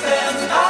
spend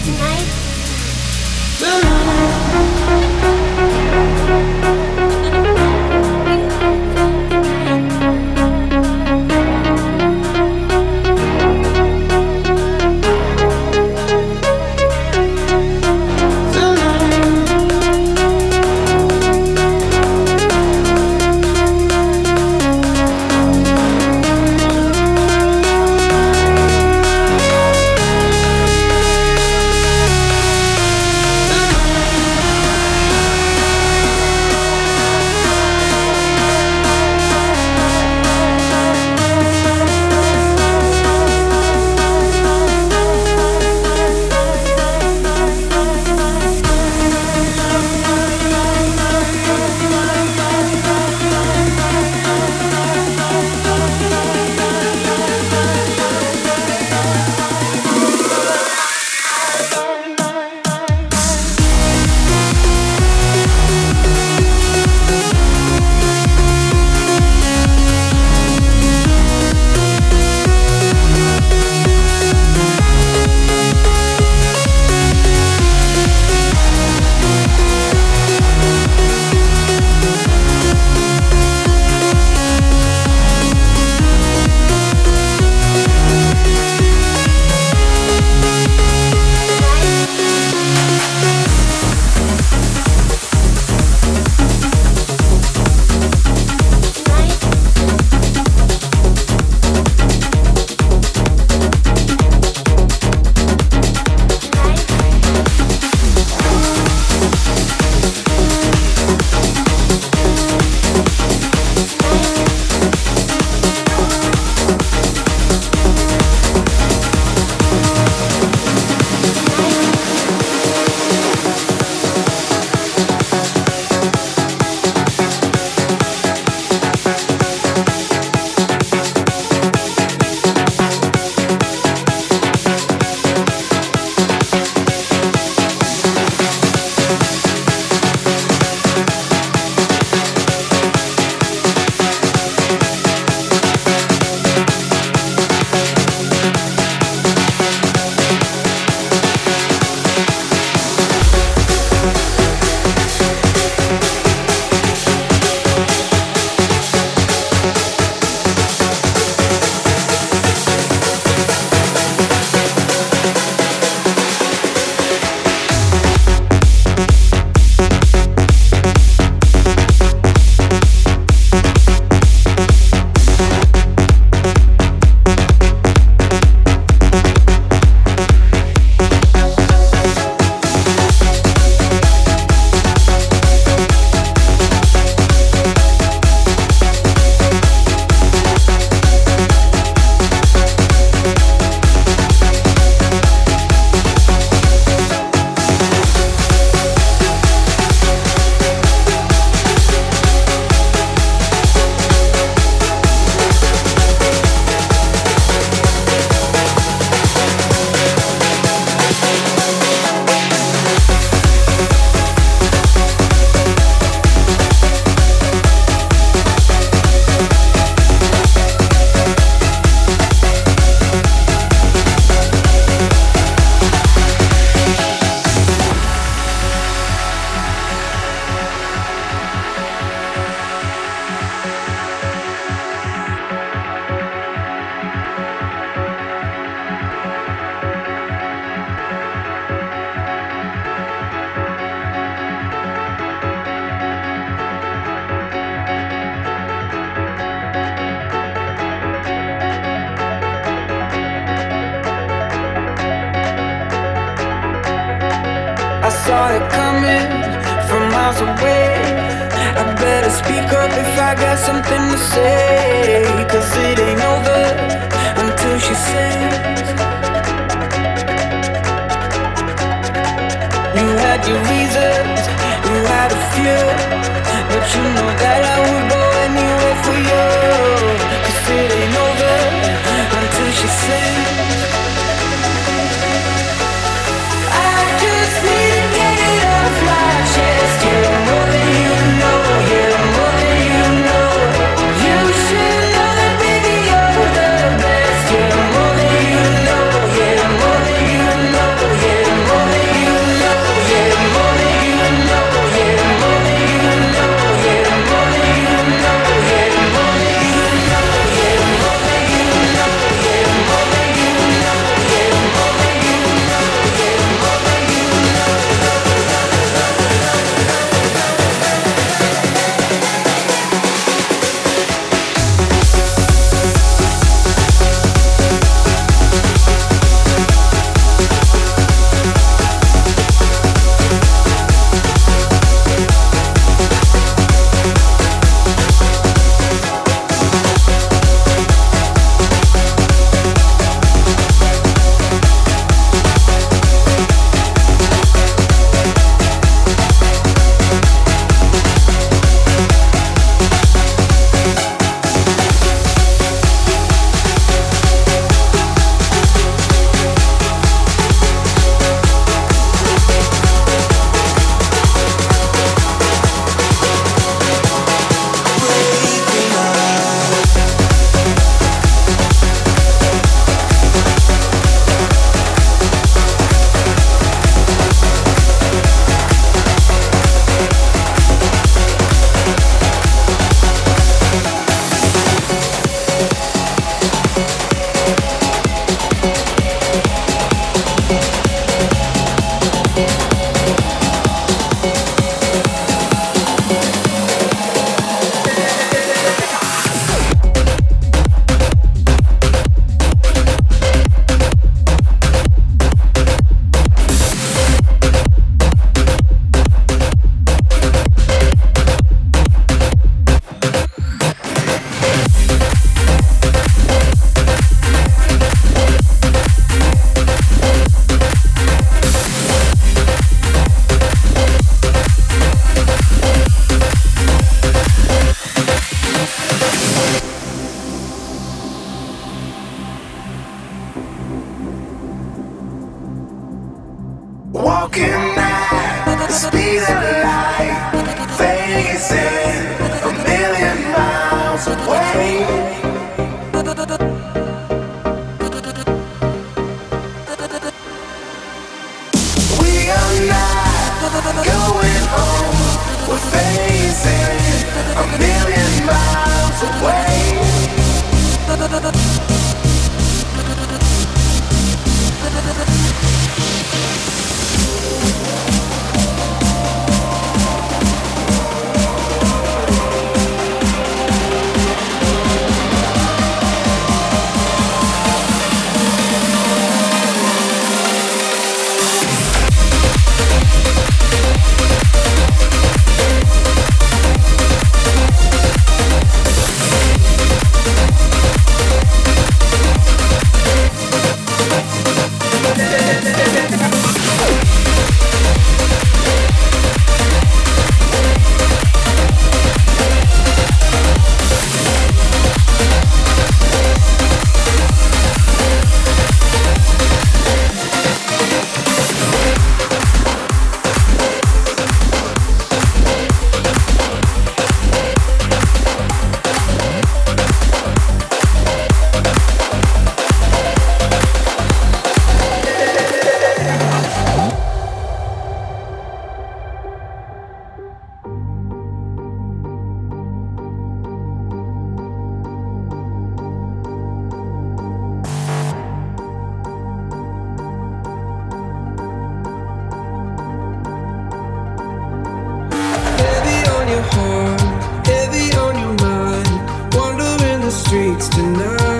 streets tonight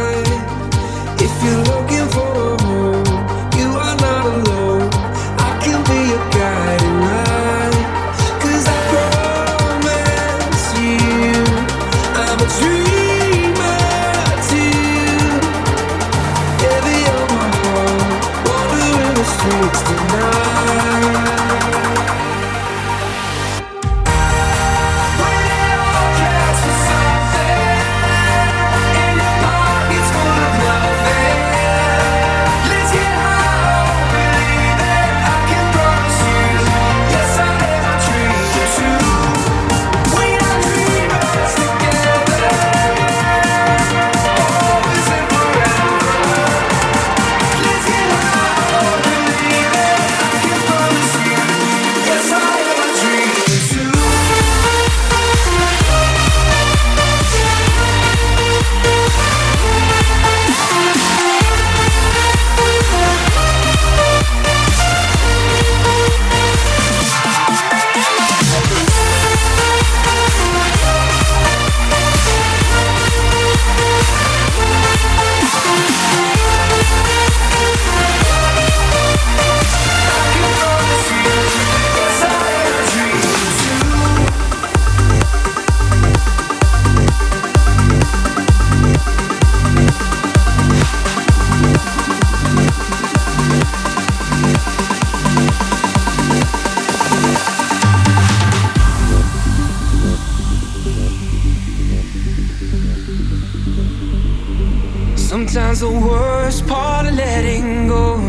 Sometimes the worst part of letting go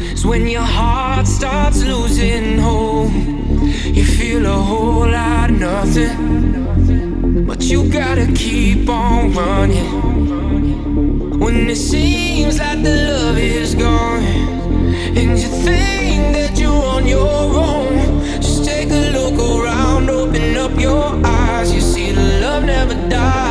is when your heart starts losing hope. You feel a whole lot of nothing, but you gotta keep on running. When it seems like the love is gone, and you think that you're on your own, just take a look around, open up your eyes. You see, the love never dies.